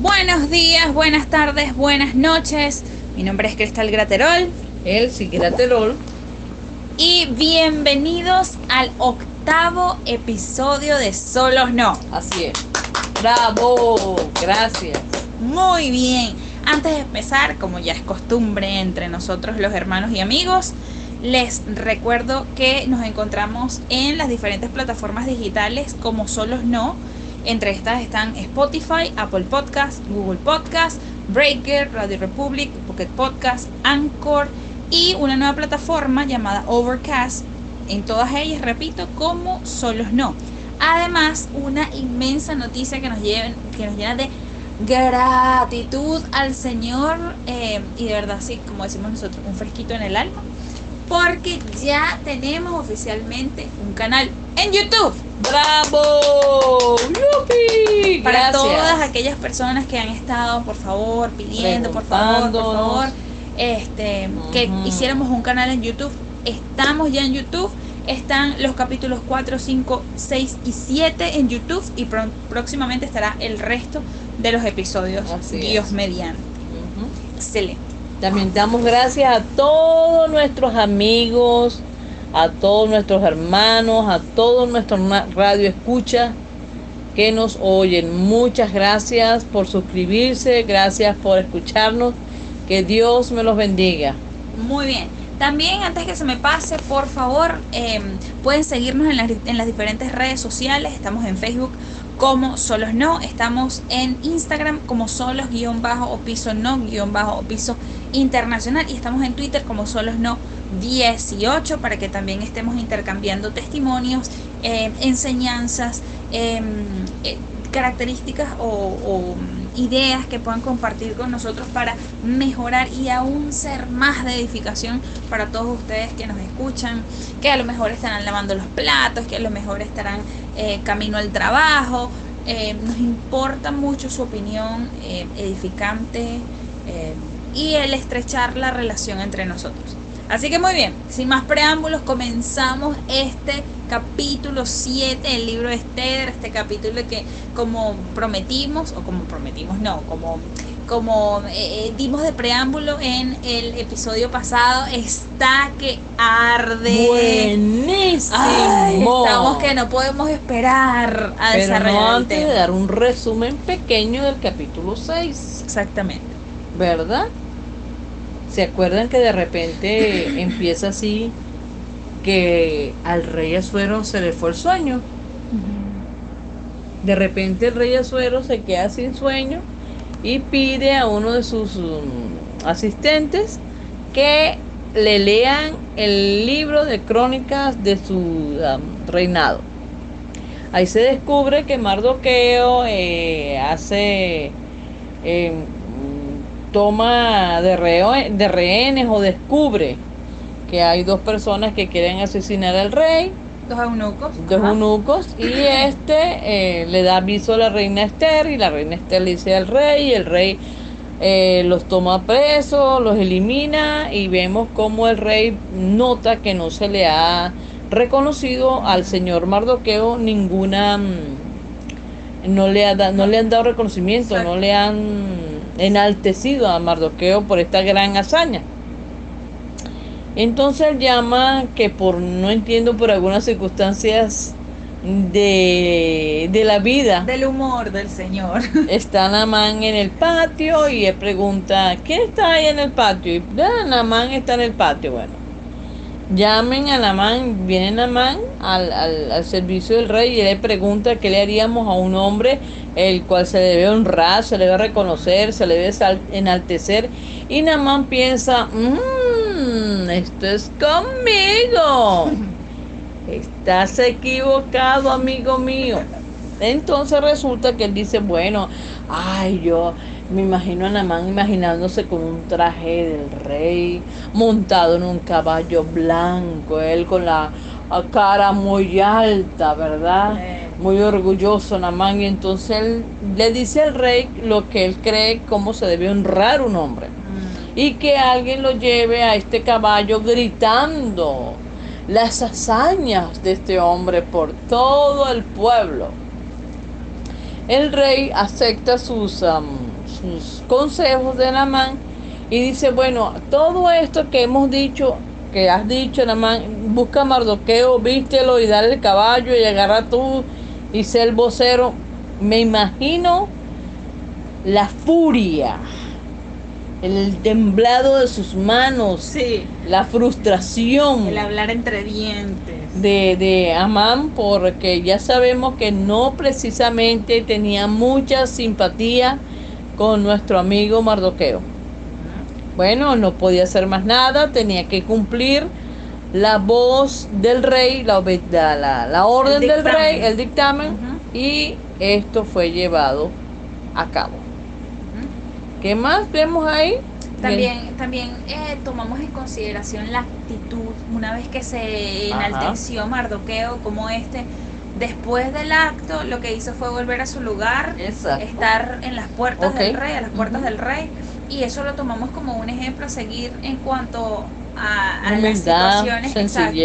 Buenos días, buenas tardes, buenas noches. Mi nombre es Cristal Graterol. El Graterol. Y bienvenidos al octavo episodio de Solos No. Así es. Bravo, gracias. Muy bien. Antes de empezar, como ya es costumbre entre nosotros los hermanos y amigos, les recuerdo que nos encontramos en las diferentes plataformas digitales como Solos No entre estas están Spotify, Apple Podcast, Google Podcast, Breaker, Radio Republic, Pocket Podcast, Anchor y una nueva plataforma llamada Overcast. En todas ellas, repito, como solos no. Además, una inmensa noticia que nos, lleven, que nos llena de gratitud al Señor eh, y de verdad, sí, como decimos nosotros, un fresquito en el alma, porque ya tenemos oficialmente un canal en YouTube. ¡Bravo! Aquellas personas que han estado, por favor, pidiendo, por favor, por favor, este, que hiciéramos un canal en YouTube. Estamos ya en YouTube. Están los capítulos 4, 5, 6 y 7 en YouTube y próximamente estará el resto de los episodios. Dios mediante. Excelente. También damos gracias a todos nuestros amigos, a todos nuestros hermanos, a todos nuestros radio escucha que nos oyen. Muchas gracias por suscribirse, gracias por escucharnos. Que Dios me los bendiga. Muy bien. También, antes que se me pase, por favor, em, pueden seguirnos en las, en las diferentes redes sociales. Estamos en Facebook como Solos No. Estamos en Instagram como Solos guion bajo o piso no guion bajo o piso internacional. Y estamos en Twitter como Solos No 18 para que también estemos intercambiando testimonios, eh, enseñanzas, em, eh, características o, ideas que puedan compartir con nosotros para mejorar y aún ser más de edificación para todos ustedes que nos escuchan, que a lo mejor estarán lavando los platos, que a lo mejor estarán eh, camino al trabajo. nos importa mucho su opinión edificante y el estrechar la relación entre nosotros. Así que muy bien, sin más preámbulos, comenzamos este capítulo 7 del libro de Esther, este capítulo que como prometimos, o como prometimos, no, como, como eh, eh, dimos de preámbulo en el episodio pasado, está que arde. Buenísimo. estamos que no podemos esperar a desarrollar antes de dar un resumen pequeño del capítulo 6. Exactamente. ¿Verdad? ¿Se acuerdan que de repente empieza así que al rey Azuero se le fue el sueño? De repente el rey Azuero se queda sin sueño y pide a uno de sus um, asistentes que le lean el libro de crónicas de su um, reinado. Ahí se descubre que Mardoqueo eh, hace eh, toma de, de rehenes o descubre que hay dos personas que quieren asesinar al rey. Dos eunucos. Dos eunucos. Y este eh, le da aviso a la reina Esther y la reina Esther le dice al rey y el rey eh, los toma presos, los elimina y vemos como el rey nota que no se le ha reconocido al señor Mardoqueo ninguna... Mm, no le, ha no le han dado reconocimiento, no le han enaltecido a Mardoqueo por esta gran hazaña. Entonces él llama que por, no entiendo, por algunas circunstancias de, de la vida. Del humor del Señor. Está Namán en el patio y él pregunta, ¿quién está ahí en el patio? Y ah, Namán está en el patio. Bueno, llamen a Namán, viene Namán al, al, servicio del rey y él le pregunta qué le haríamos a un hombre el cual se debe honrar, se le debe reconocer, se le debe enaltecer. Y Namán piensa, mmm, esto es conmigo. Estás equivocado, amigo mío. Entonces resulta que él dice, bueno, ay, yo me imagino a Namán imaginándose con un traje del rey, montado en un caballo blanco, él con la cara muy alta, ¿verdad? Muy orgulloso Namán. Y entonces él le dice al rey lo que él cree, cómo se debe honrar un hombre. Y que alguien lo lleve a este caballo gritando las hazañas de este hombre por todo el pueblo. El rey acepta sus... Um, consejos de Namán y dice, bueno, todo esto que hemos dicho, que has dicho, Namán, busca Mardoqueo, vístelo y dale el caballo y agarra tú y sé el vocero. Me imagino la furia, el temblado de sus manos, Sí. la frustración El hablar entre dientes. de, de Amán porque ya sabemos que no precisamente tenía mucha simpatía con nuestro amigo Mardoqueo. Bueno, no podía hacer más nada, tenía que cumplir la voz del rey, la, la, la- orden del rey, el dictamen, y esto fue llevado a cabo. ¿Qué más vemos ahí? También, también eh, tomamos en consideración la actitud, una vez que se Ajá. enalteció Mardoqueo como este, después del acto lo que hizo fue volver a su lugar, Exacto. estar en las puertas Ok. del rey, a las puertas Ujú. del rey, y eso lo tomamos como un ejemplo a seguir en cuanto a, a las situaciones, exacto,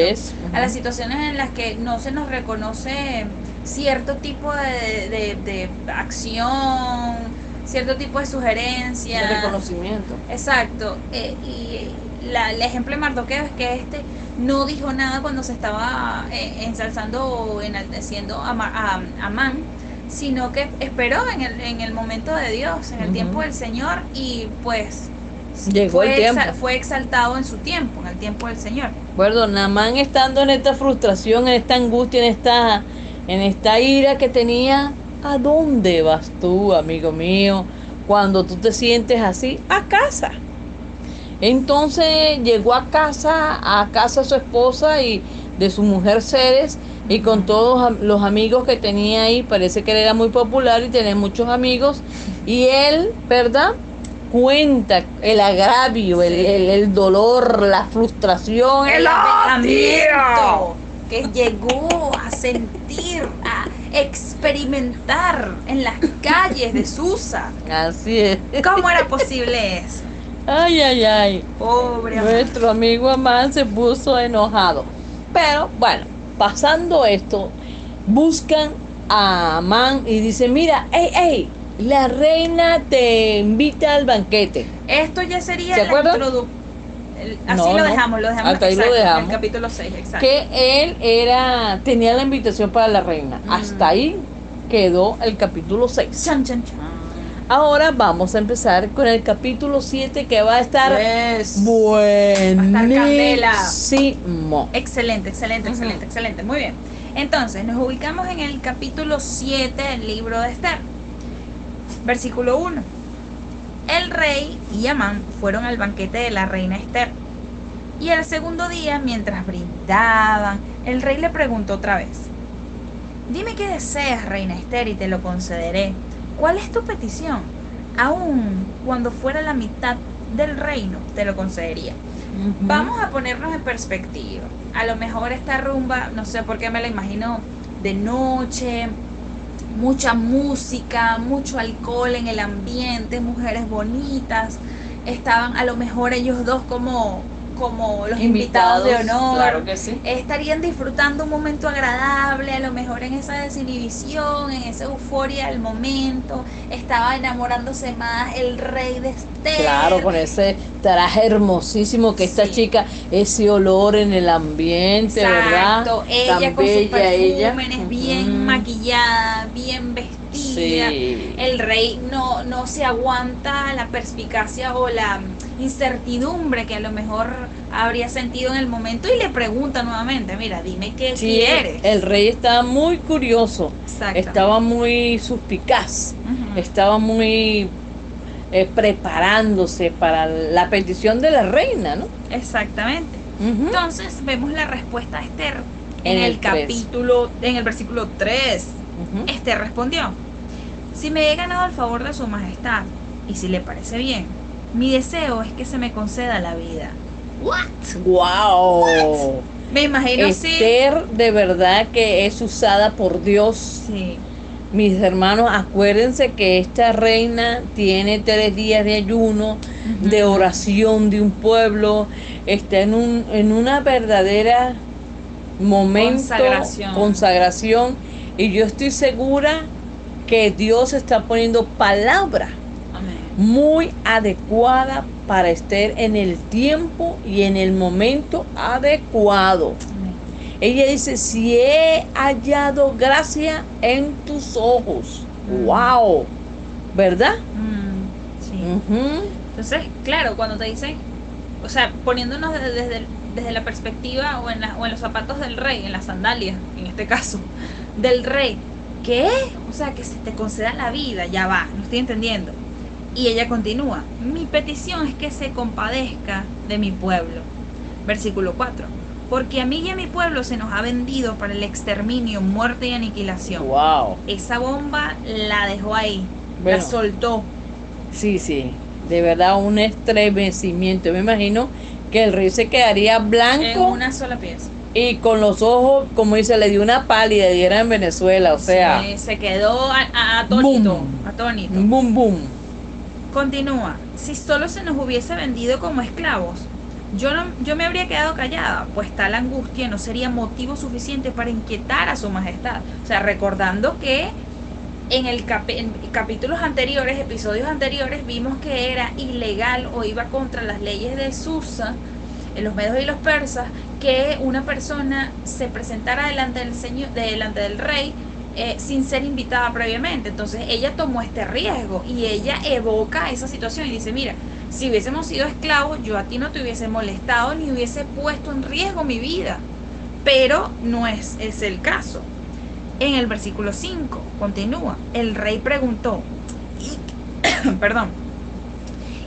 a las situaciones en las que no se nos reconoce cierto tipo de, de- de acción, cierto tipo de sugerencia. De reconocimiento. Exacto. eh, y la- el ejemplo de Mardoqueo es que este no dijo nada cuando se estaba eh, ensalzando o enalteciendo a, Ma- a, a Amán, sino que esperó en el, en el momento de Dios, en el tiempo del Señor, y pues Llegó fue, el tiempo. exa- fue exaltado en su tiempo, en el tiempo del Señor. Bueno, Namán estando en esta frustración, en esta angustia, en esta, en esta ira que tenía, ¿a dónde vas tú, amigo mío, cuando tú te sientes así? A casa. Entonces llegó a casa, a casa su esposa y de su mujer Ceres, y con todos los amigos que tenía ahí, parece que él era muy popular y tenía muchos amigos, y él, ¿verdad? Cuenta el agravio, el, Sí. el- el dolor, la frustración, el el que llegó a sentir, experimentar en las calles de Susa. Así es. ¿Cómo era posible eso? Ay, ay, ay. Pobre Amán. Nuestro amigo Amán se puso enojado. Pero bueno, pasando esto, buscan a Amán y dicen, mira, hey, hey, la reina te invita al banquete. Esto ya sería ¿Se la acuerdan? introdu- el- Así No, lo dejamos, lo dejamos Hasta ahí lo exacto, en dejamos. el capítulo 6, exacto. Que él era, tenía la invitación para la reina. Mm. Hasta ahí quedó el capítulo 6. Chan, chan, chan. Ahora vamos a empezar con el capítulo 7 que va a estar Yes. buenísimo. Excelente, excelente, excelente, excelente. Muy bien. Entonces, nos ubicamos en el capítulo 7 del libro de Esther. Versículo 1. El rey y Amán fueron al banquete de la reina Esther. Y el segundo día, mientras brindaban, el rey le preguntó otra vez, Dime qué deseas, reina Esther, y te lo concederé. ¿Cuál es tu petición? Aún cuando fuera la mitad del reino, te lo concedería. Vamos a ponernos en perspectiva. A lo mejor esta rumba, no sé por qué me la imagino de noche, mucha música, mucho alcohol en el ambiente, mujeres bonitas. Estaban a lo mejor ellos dos como, como los invitados, de honor. Claro que sí. Estarían disfrutando un momento agradable, a lo mejor en esa desinhibición, en esa euforia del momento. Estaba enamorándose más el rey de Esther. Claro, con ese traje hermosísimo que esta Sí. chica, ese olor en el ambiente, ¿verdad? Ella Tan con sus ella. perfúmenes, bien maquillada, bien vestida. Sí. El rey no, no se aguanta la perspicacia o la incertidumbre que a lo mejor habría sentido en el momento y le pregunta nuevamente, mira, dime qué Sí, quieres. el rey estaba muy curioso, estaba muy suspicaz, estaba muy eh, preparándose para la petición de la reina, ¿no? Exactamente. Entonces vemos la respuesta de Esther en, En el, capítulo, en el versículo 3. Ujú. Esther respondió, si me he ganado el favor de su majestad, y si le parece bien, mi deseo es que se me conceda la vida. ¿What? ¡Wow! Me imagino sí. Esther de verdad que es usada por Dios. Sí. Mis hermanos, acuérdense que esta reina tiene tres días de ayuno, de oración de un pueblo, está en, un, en una verdadera momento, Consagración. consagración, y yo estoy segura que Dios está poniendo palabra Amén. Muy adecuada para Esther en el tiempo y en el momento adecuado. Ella dice, si he hallado gracia en tus ojos. Mm. ¡Wow! ¿Verdad? Mm, sí. Entonces, claro, cuando te dicen, o sea, poniéndonos desde, desde desde la perspectiva o en, la- o en los zapatos del rey, en las sandalias, en este caso, del rey, ¿qué? O sea, que se te conceda la vida, ya va, no estoy entendiendo. Y ella continúa, mi petición es que se compadezca de mi pueblo. Versículo 4. Porque a mí y a mi pueblo se nos ha vendido para el exterminio, muerte y aniquilación. ¡Wow! Esa bomba la dejó ahí, Bueno. la soltó. Sí, sí. De verdad, un estremecimiento. Me imagino que el rey se quedaría En blanco una sola pieza. y con los ojos, como dice, le dio una pálida y era en Venezuela. O sea, Sí, se quedó atónito, Boom. atónito. boom, boom. Continúa. Si solo se nos hubiese vendido como esclavos, yo, no, yo me habría quedado callada, pues tal angustia no sería motivo suficiente para inquietar a su majestad. O sea, recordando que en, el capi- en capítulos anteriores, episodios anteriores, vimos que era ilegal o iba contra las leyes de Susa, en los medios y los persas, que una persona se presentara delante del señor, delante del rey eh, sin ser invitada previamente. Entonces ella tomó este riesgo y ella evoca esa situación y dice, mira, si hubiésemos sido esclavos, yo a ti no te hubiese molestado ni hubiese puesto en riesgo mi vida. Pero no es, es el caso. En el versículo 5 continúa, el rey preguntó, y, perdón,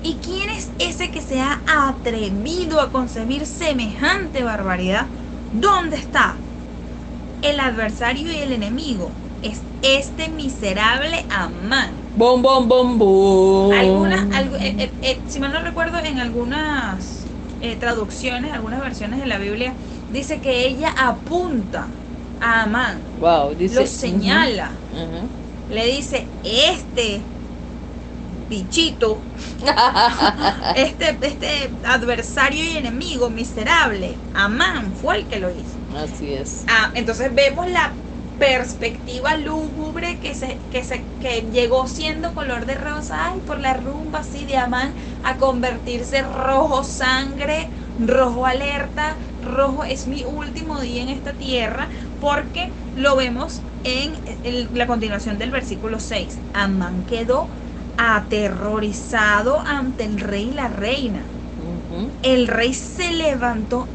¿y quién es ese que se ha atrevido a concebir semejante barbaridad? ¿Dónde está? El adversario y el enemigo es este miserable Amán. Bom, bom, bom, bom. Algunas, algu- eh, eh, eh, si mal no recuerdo, en algunas eh, traducciones, algunas versiones de la Biblia, dice que ella apunta a Amán, Wow, dice. lo señala, le dice, este bichito, este, este adversario y enemigo miserable, Amán fue el que lo hizo. Así es. Ah, entonces vemos la perspectiva lúgubre que se, que se que llegó siendo color de rosa ay, por la rumba así de Amán a convertirse rojo sangre, rojo alerta, rojo es mi último día en esta tierra, porque lo vemos en el- la continuación del versículo 6. Amán quedó aterrorizado ante el rey y la reina. El rey se levantó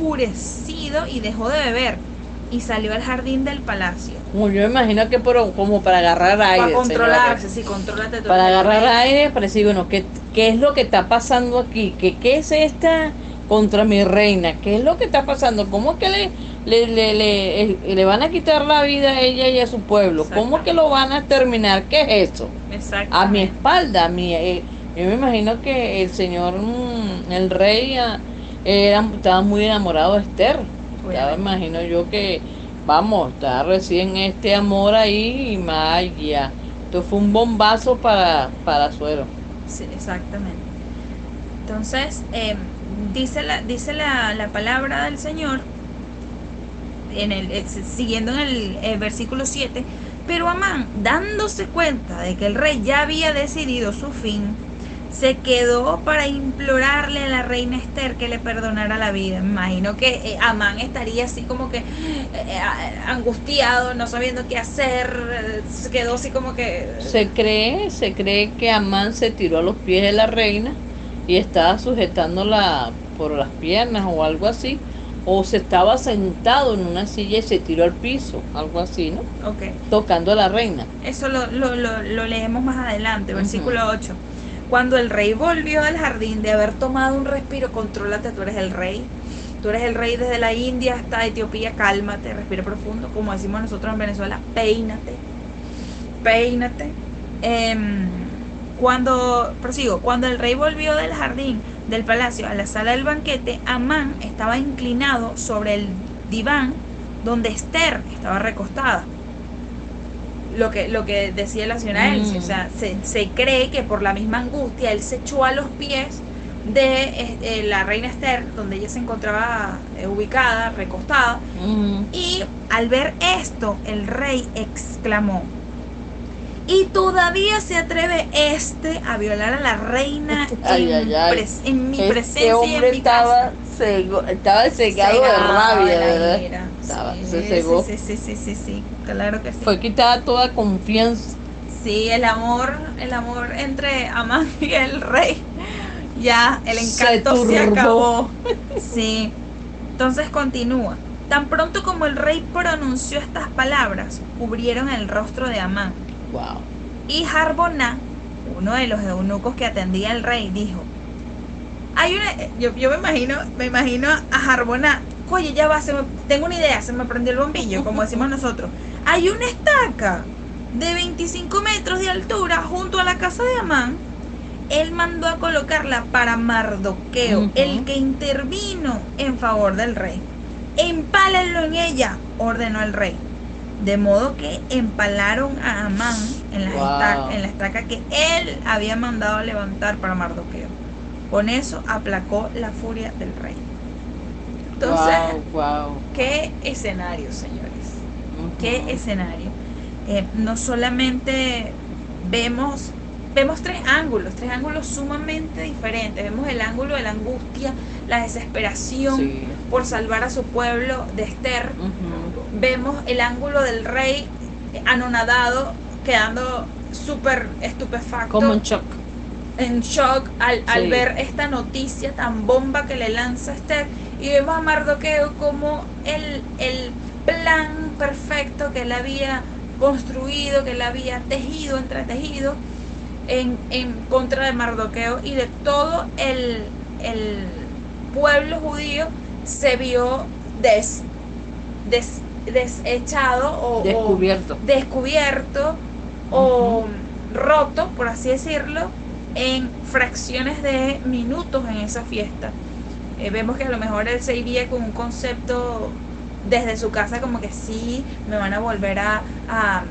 enfurecido y dejó de beber y salió al jardín del palacio. Como yo me imagino que por, como para agarrar aire. para controlarse, sí, contrólate tú. Para agarrar aire, para decir, bueno, ¿qué, ¿qué es lo que está pasando aquí? ¿Qué, ¿Qué es esta contra mi reina? ¿Qué es lo que está pasando? ¿Cómo es que le, le, le, le, eh, le van a quitar la vida a ella y a su pueblo? ¿Cómo es que lo van a terminar? ¿Qué es eso? Exacto. a mi espalda, a mi, eh, yo me imagino que el señor, mm, el rey, ah, era, estaba muy enamorado de Esther. Ya me imagino yo que, vamos, está recién este amor ahí y Maya. Esto fue un bombazo para, para Suero. Sí, exactamente. Entonces, eh, dice, la, dice la, la palabra del Señor, en el, eh, siguiendo en el, eh, versículo 7, pero Amán, dándose cuenta de que el rey ya había decidido su fin, se quedó para implorarle a la reina Esther que le perdonara la vida. Me imagino que eh, Amán estaría así como que eh, a- angustiado, no sabiendo qué hacer, eh, se quedó así como que... Se cree, se cree que Amán se tiró a los pies de la reina y estaba sujetándola por las piernas o algo así. O se estaba sentado en una silla y se tiró al piso, algo así, ¿no? Ok. Tocando a la reina. Eso lo, lo, lo, lo leemos más adelante, versículo 8. Cuando el rey volvió del jardín de haber tomado un respiro, contrólate, tú eres el rey. Tú eres el rey desde la India hasta Etiopía, cálmate, respira profundo, como decimos nosotros en Venezuela, peínate, peínate. Em, cuando, prosigo, cuando el rey volvió del jardín del palacio a la sala del banquete, Amán estaba inclinado sobre el diván donde Esther estaba recostada. Lo que, lo que decía la señora Mm. Elsie, o sea, se, se cree que por la misma angustia él se echó a los pies de eh, eh, la reina Esther, donde ella se encontraba eh, ubicada, recostada, Mm, y al ver esto, el rey exclamó, Y todavía se atreve este a violar a la reina Ay, en, ay, ay. pres- en mi Este presencia y hombre en mi estaba, casa. cego- estaba cegado de Cegado rabia, la ¿verdad? ira. Estaba- Sí, se cegó. Sí, sí, sí, sí, sí, claro que sí. Fue quitada toda confianza. Sí, el amor, el amor entre Amán y el rey. Ya, el encanto se, acabó. Sí. Entonces continúa. Tan pronto como el rey pronunció estas palabras, cubrieron el rostro de Amán. Wow. Y Harboná, uno de los eunucos que atendía al rey, dijo: Hay una. Yo, yo me imagino, me imagino a Harboná. Oye, ya va, se me- tengo una idea, se me prendió el bombillo, como decimos nosotros. Hay una estaca de 25 metros de altura junto a la casa de Amán. Él mandó a colocarla para Mardoqueo, el que intervino en favor del rey. Empálenlo en ella, ordenó el rey. De modo que empalaron a Amán en la, Wow. estaca, en la estaca que él había mandado a levantar para Mardoqueo. Con eso aplacó la furia del rey. Entonces, wow, wow. qué escenario, señores. Qué escenario. Eh, no solamente vemos, vemos tres ángulos, tres ángulos sumamente diferentes. Vemos el ángulo de la angustia, la desesperación Sí. por salvar a su pueblo de Esther. Vemos el ángulo del rey anonadado, quedando súper estupefacto, Como en shock. en shock al, al ver esta noticia tan bomba que le lanza Esther. Y vemos a Mardoqueo como el, el plan perfecto que él había construido, que él había tejido, entretejido en, en contra de Mardoqueo y de todo el, el pueblo judío se vio des, des- desechado o, o Descubierto. descubierto o roto, por así decirlo, en fracciones de minutos en esa fiesta. Eh, vemos que a lo mejor él se iría con un concepto desde su casa como que sí, me van a volver a, a,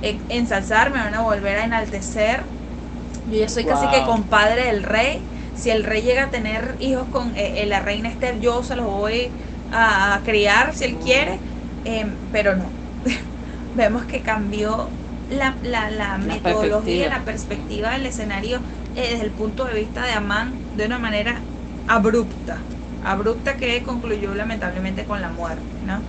eh, ensalzar, me van a volver a enaltecer. Yo ya soy casi que compadre del rey. Si el rey llega a tener hijos con eh, eh, la reina Esther, yo se los voy a, a criar si él quiere, Em, pero no. Vemos que cambió la, la, la metodología, perspectiva. la perspectiva del escenario eh, desde el punto de vista de Amán de una manera abrupta, abrupta que concluyó lamentablemente con la muerte, ¿no?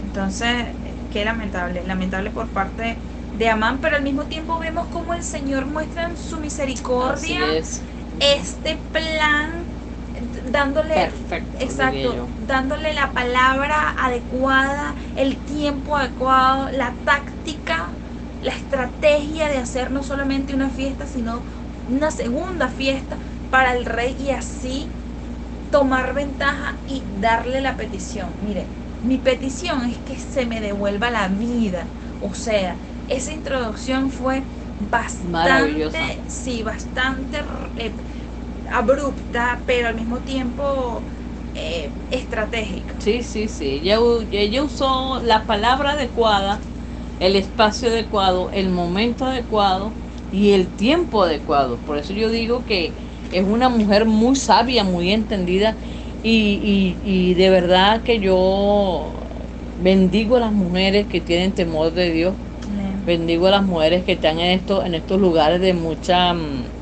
Entonces, eh, qué lamentable, lamentable por parte de Amán, pero al mismo tiempo vemos cómo el Señor muestra en su misericordia es. este plan, dándole Perfecto. Exacto, dándole la palabra adecuada, el tiempo adecuado, la táctica, la estrategia de hacer no solamente una fiesta, sino una segunda fiesta para el rey y así tomar ventaja y darle la petición. Mire, mi petición es que se me devuelva la vida. O sea, esa introducción fue bastante, sí, bastante eh, abrupta, pero al mismo tiempo eh, estratégica. Sí, sí, sí. Ella, ella usó la palabra adecuada, el espacio adecuado, el momento adecuado y el tiempo adecuado. Por eso yo digo que es una mujer muy sabia, muy entendida y, y, y de verdad que yo bendigo a las mujeres que tienen temor de Dios. Bendigo a las mujeres que están en estos, en estos lugares de mucha, mm,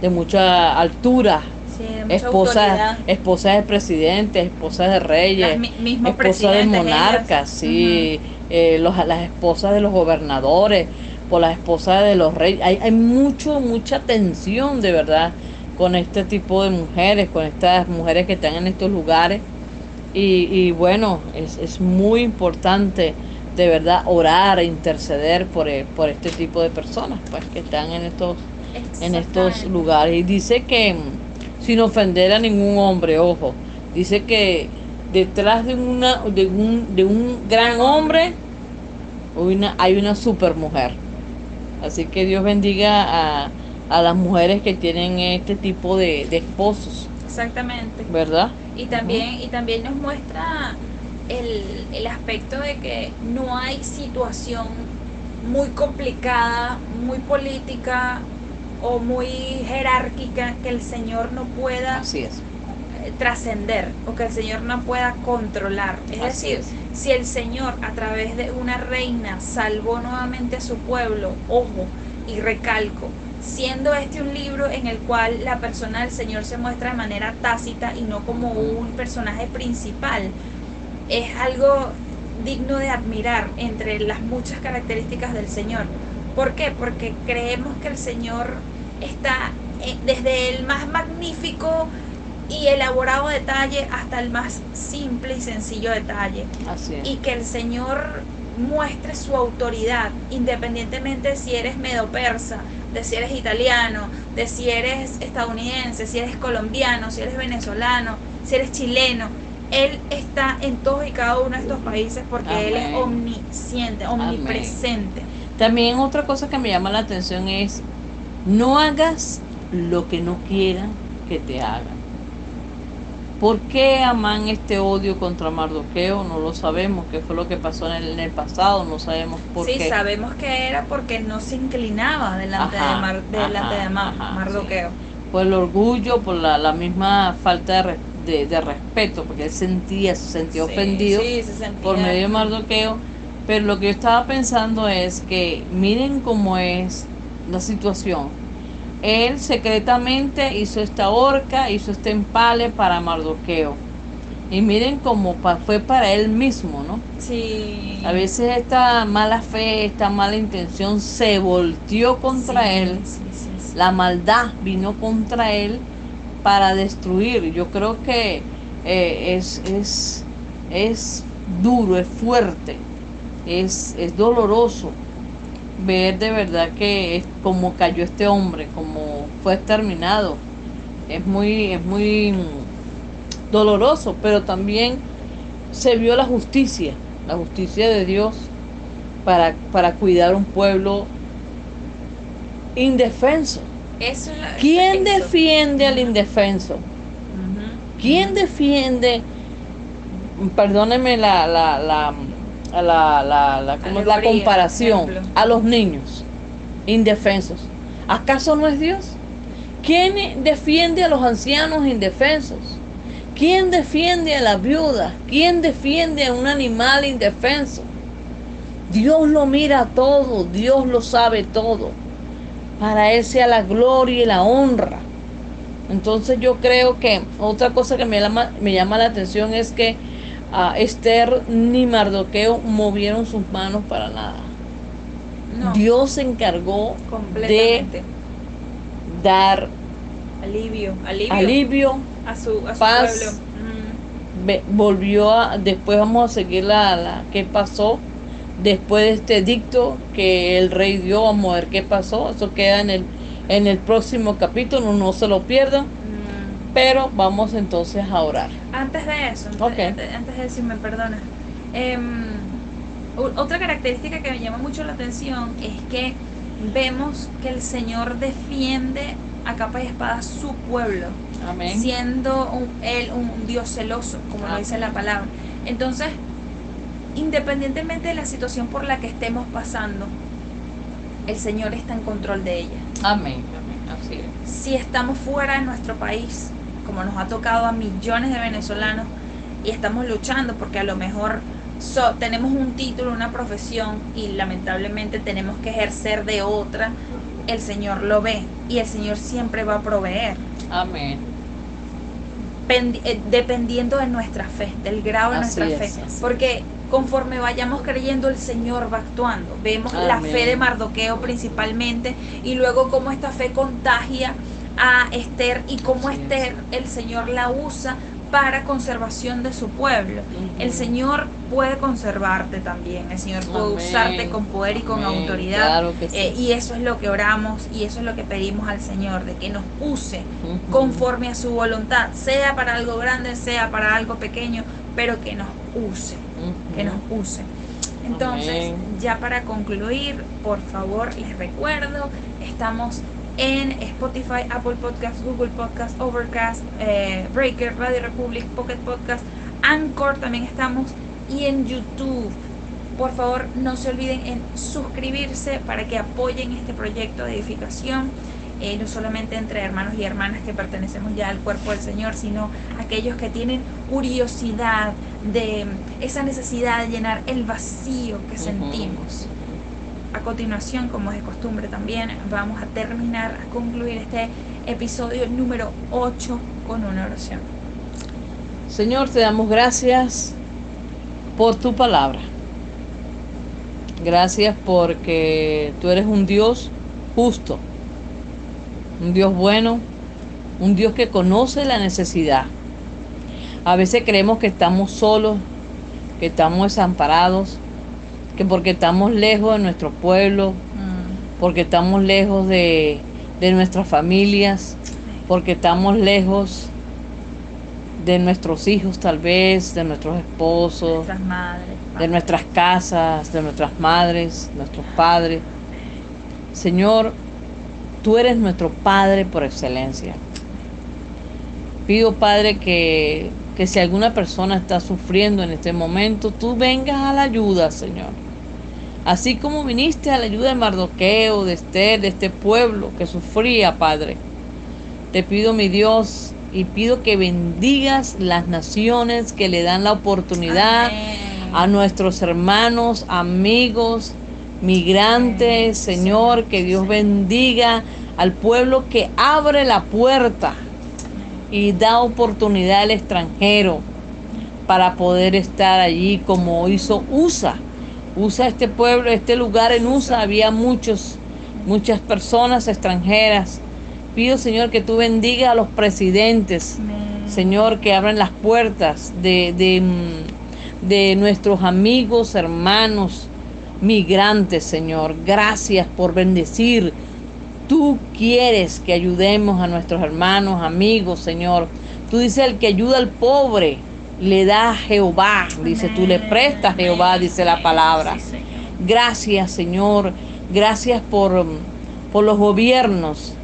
de mucha altura. Sí, de mucha Esposas, esposas de presidentes, esposas de reyes, esposas de monarcas, sí, eh, los- las esposas de los gobernadores, por las esposas de los reyes. Hay, hay mucho, mucha tensión de verdad con este tipo de mujeres, con estas mujeres que están en estos lugares. Y, y bueno, es, es muy importante de verdad orar e interceder por, eh, por este tipo de personas pues que están en estos en estos lugares. Y dice que, mm, sin ofender a ningún hombre, ojo, dice que detrás de, una, de, un, de un gran hombre hay una, hay una super mujer. Así que Dios bendiga a, a las mujeres que tienen este tipo de, de esposos, Exactamente. ¿verdad? Y también, y también nos muestra el, el aspecto de que no hay situación muy complicada, muy política o muy jerárquica que el Señor no pueda eh, trascender o que el Señor no pueda controlar. Es Así decir, es. si el Señor a través de una reina salvó nuevamente a su pueblo, ojo, y recalco, siendo este un libro en el cual la persona del Señor se muestra de manera tácita y no como un personaje principal, es algo digno de admirar entre las muchas características del Señor. ¿Por qué? Porque creemos que el Señor está eh, desde el más magnífico y elaborado detalle hasta el más simple y sencillo detalle. Así es. Y que el Señor muestre su autoridad, independientemente de si eres medo-persa, de si eres italiano, de si eres estadounidense, si eres colombiano, si eres venezolano, si eres chileno. Él está en todos y cada uno de estos países porque Él es omnisciente, omnipresente. También otra cosa que me llama la atención es, no hagas lo que no quieran que te hagan. ¿Por qué aman este odio contra Mardoqueo? No lo sabemos, qué fue lo que pasó en el, en el pasado, no sabemos por Sí, qué. sabemos que era porque no se inclinaba delante Ajá, de, Mar- delante ajá, de ajá, Mardoqueo. Por el orgullo, por la, la misma falta de, re- de- de respeto, porque él sentía, se sentía Sí, ofendido sí, se sentía- por medio de Mardoqueo. Pero lo que yo estaba pensando es que miren cómo es la situación. Él secretamente hizo esta horca, hizo este empale para Mardoqueo. Y miren cómo pa- fue para él mismo, ¿no? Sí. A veces esta mala fe, esta mala intención se volteó contra Sí, él. sí, sí, sí. La maldad vino contra él para destruir. Yo creo que eh, es, es, es duro, es fuerte, es, es doloroso ver de verdad que es como cayó este hombre, como fue exterminado. Es muy, es muy doloroso, pero también se vio la justicia, la justicia de Dios para, para cuidar un pueblo indefenso. Eso es la- ¿Quién eso. defiende al indefenso? ¿Quién defiende, perdóneme la, la, la, la, la, la- ¿cómo es la Alegoría, comparación, ejemplo. a los niños indefensos? ¿Acaso no es Dios? ¿Quién defiende a los ancianos indefensos? ¿Quién defiende a la viuda? ¿Quién defiende a un animal indefenso? Dios lo mira todo, Dios lo sabe todo. Para Él sea la gloria y la honra. Entonces yo creo que otra cosa que me llama, me llama la atención es que a Esther ni Mardoqueo movieron sus manos para nada. No, Dios se encargó de dar Alivio, alivio, alivio, a su, a su paz. pueblo. Volvió a, después vamos a seguir la, la qué pasó después de este edicto que el rey dio, vamos a ver qué pasó, eso queda en el, en el próximo capítulo, no se lo pierdan, Mm. pero vamos entonces a orar. Antes de eso, antes, Ok. antes- antes de eso, si me perdonas, em, u- otra característica que me llama mucho la atención es que vemos que el Señor defiende a capa y espada su pueblo, Amén. siendo un- Él un Dios celoso, como lo dice la palabra. Entonces, independientemente de la situación por la que estemos pasando, el Señor está en control de ella Amén, amén, así es. si estamos fuera de nuestro país, como nos ha tocado a millones de venezolanos, y estamos luchando porque a lo mejor so- tenemos un título, una profesión y lamentablemente tenemos que ejercer de otra, el Señor lo ve y el Señor siempre va a proveer, Amén. pendi- eh, dependiendo de nuestra fe, del grado de Así nuestra es, fe. Porque conforme vayamos creyendo, el Señor va actuando. Vemos la fe de Mardoqueo principalmente y luego cómo esta fe contagia a Esther y cómo. Esther el Señor la usa para conservación de su pueblo. El. Señor puede conservarte también, el Señor puede Amén. usarte con poder y con Amén. autoridad. Claro que sí. Eh, y eso es lo que oramos y eso es lo que pedimos al Señor, de que nos use conforme a su voluntad, sea para algo grande, sea para algo pequeño, pero que nos use, Que nos use. Entonces, Amén. ya para concluir, por favor, les recuerdo, estamos en Spotify, Apple Podcast, Google Podcast, Overcast, eh, Breaker, Radio Republic, Pocket Podcast, Anchor también estamos y en YouTube. Por favor, no se olviden en suscribirse para que apoyen este proyecto de edificación, eh, no solamente entre hermanos y hermanas que pertenecemos ya al cuerpo del Señor, sino aquellos que tienen curiosidad de esa necesidad de llenar el vacío que sentimos. a continuación, como es de costumbre también, vamos a terminar, a concluir este episodio número 8 con una oración. Señor, te damos gracias por tu palabra. Gracias porque tú eres un Dios justo, un Dios bueno, un Dios que conoce la necesidad. A veces creemos que estamos solos, que estamos desamparados, que porque estamos lejos de nuestro pueblo, mm. porque estamos lejos de, de nuestras familias, porque estamos lejos de nuestros hijos tal vez, de nuestros esposos, de nuestras casas, de nuestras madres, nuestros padres. Señor, tú eres nuestro Padre por excelencia. Pido, Padre, que, que si alguna persona está sufriendo en este momento, tú vengas a la ayuda, Señor. Así como viniste a la ayuda de Mardoqueo, de Esther, de este pueblo que sufría, Padre. Te pido, mi Dios, y pido que bendigas las naciones que le dan la oportunidad a nuestros hermanos, amigos, migrantes, Señor, que Dios bendiga al pueblo que abre la puerta y da oportunidad al extranjero para poder estar allí como hizo USA. USA este pueblo, este lugar en USA había muchos muchas personas extranjeras Pido, Señor, que tú bendiga a los presidentes, Señor, que abran las puertas de, de, mm, de nuestros amigos, hermanos, migrantes, Señor. Gracias por bendecir. Tú quieres que ayudemos a nuestros hermanos, amigos, Señor. Tú dices, el que ayuda al pobre, le da a Jehová. Dice, tú le prestas a Jehová, dice la palabra. Gracias, Señor. Gracias por, por los gobiernos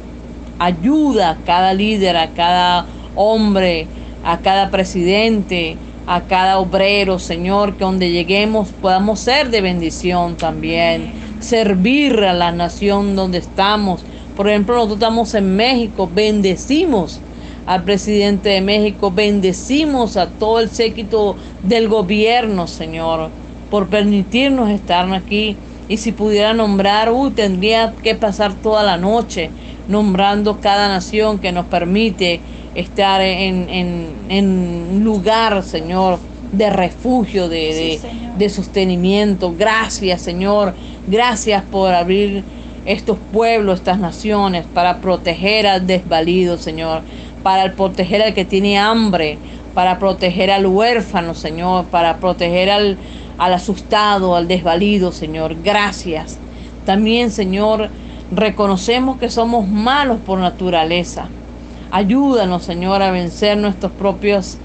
Ayuda a cada líder, a cada hombre, a cada presidente, a cada obrero, Señor, que donde lleguemos podamos ser de bendición también, servir a la nación donde estamos. Por ejemplo, nosotros estamos en México, bendecimos al presidente de México, bendecimos a todo el séquito del gobierno, Señor, por permitirnos estar aquí. Y si pudiera nombrar, uy, tendría que pasar toda la noche nombrando cada nación que nos permite estar en, en, lugar, Señor, de refugio, de, de, sostenimiento. Gracias, Señor. Gracias por abrir estos pueblos, estas naciones, para proteger al desvalido, Señor. Para proteger al que tiene hambre, para proteger al huérfano, Señor. Para proteger al, al asustado, al desvalido, Señor. Gracias. También, Señor, Reconocemos que somos malos por naturaleza. Ayúdanos, Señor, a vencer nuestros propios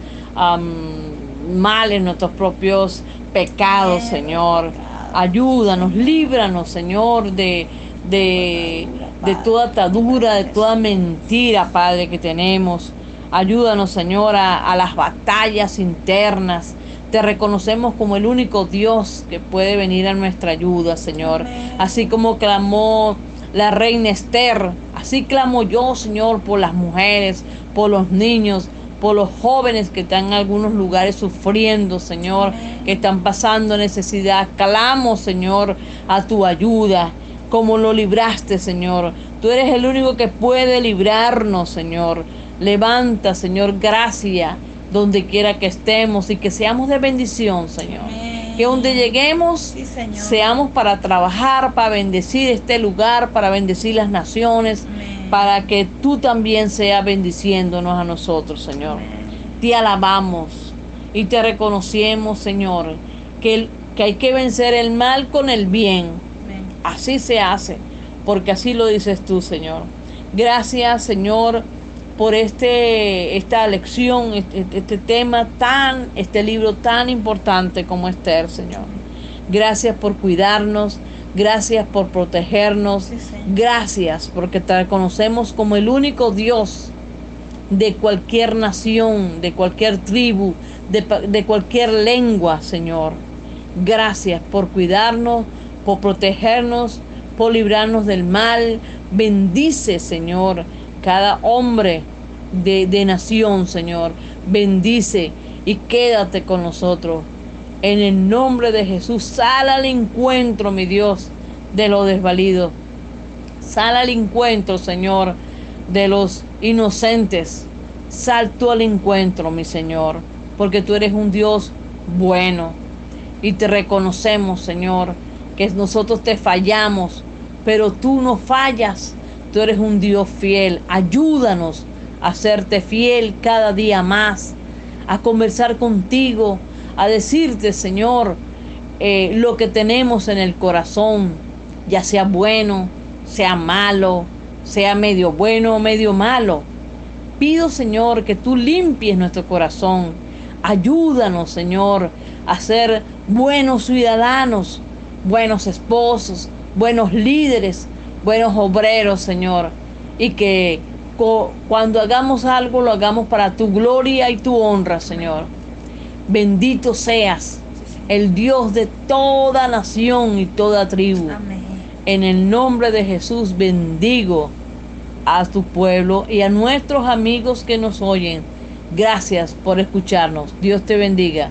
males, nuestros propios pecados, Señor. Ayúdanos, líbranos, Señor, de, de, de toda atadura, de toda mentira, Padre, que tenemos. Ayúdanos, Señor, a, a, las batallas internas. Te reconocemos como el único Dios que puede venir a nuestra ayuda, Señor. Así como clamó la reina Esther. Así clamo yo, Señor, por las mujeres, por los niños, por los jóvenes que están en algunos lugares sufriendo, Señor, que están pasando necesidad. Clamo, Señor, a tu ayuda, como lo libraste, Señor. Tú eres el único que puede librarnos, Señor. Levanta, Señor, gracia donde quiera que estemos y que seamos de bendición, Señor. Que donde lleguemos seamos para trabajar, para bendecir este lugar, para bendecir las naciones, para que tú también seas bendiciéndonos a nosotros, Señor. Te alabamos y te reconocemos, Señor, que, que hay que vencer el mal con el bien. Así se hace, porque así lo dices tú, Señor. Gracias, Señor por este, esta lección, este, este, tema tan, este libro tan importante como Esther, Señor. Gracias por cuidarnos, gracias por protegernos, gracias porque te reconocemos como el único Dios de cualquier nación, de cualquier tribu, de, de cualquier lengua, Señor. Gracias por cuidarnos, por protegernos, por librarnos del mal. Bendice, Señor, cada hombre de, de nación, Señor. Bendice y quédate con nosotros. En el nombre de Jesús, sal al encuentro, mi Dios, de los desvalidos. Sal al encuentro, Señor, de los inocentes. Sal tú al encuentro, mi Señor, porque tú eres un Dios bueno. Y te reconocemos, Señor, que nosotros te fallamos, pero tú no fallas. Tú eres un Dios fiel. Ayúdanos a serte fiel cada día más, a conversar contigo, a decirte, Señor, eh, lo que tenemos en el corazón, ya sea bueno, sea malo, sea medio bueno o medio malo. Pido, Señor, que tú limpies nuestro corazón. Ayúdanos, Señor, a ser buenos ciudadanos, buenos esposos, buenos líderes, buenos obreros, Señor. Y que cuando hagamos algo lo hagamos para tu gloria y tu honra, Señor. Bendito seas, el Dios de toda nación y toda tribu. En el nombre de Jesús bendigo a tu pueblo y a nuestros amigos que nos oyen. Gracias por escucharnos. Dios te bendiga.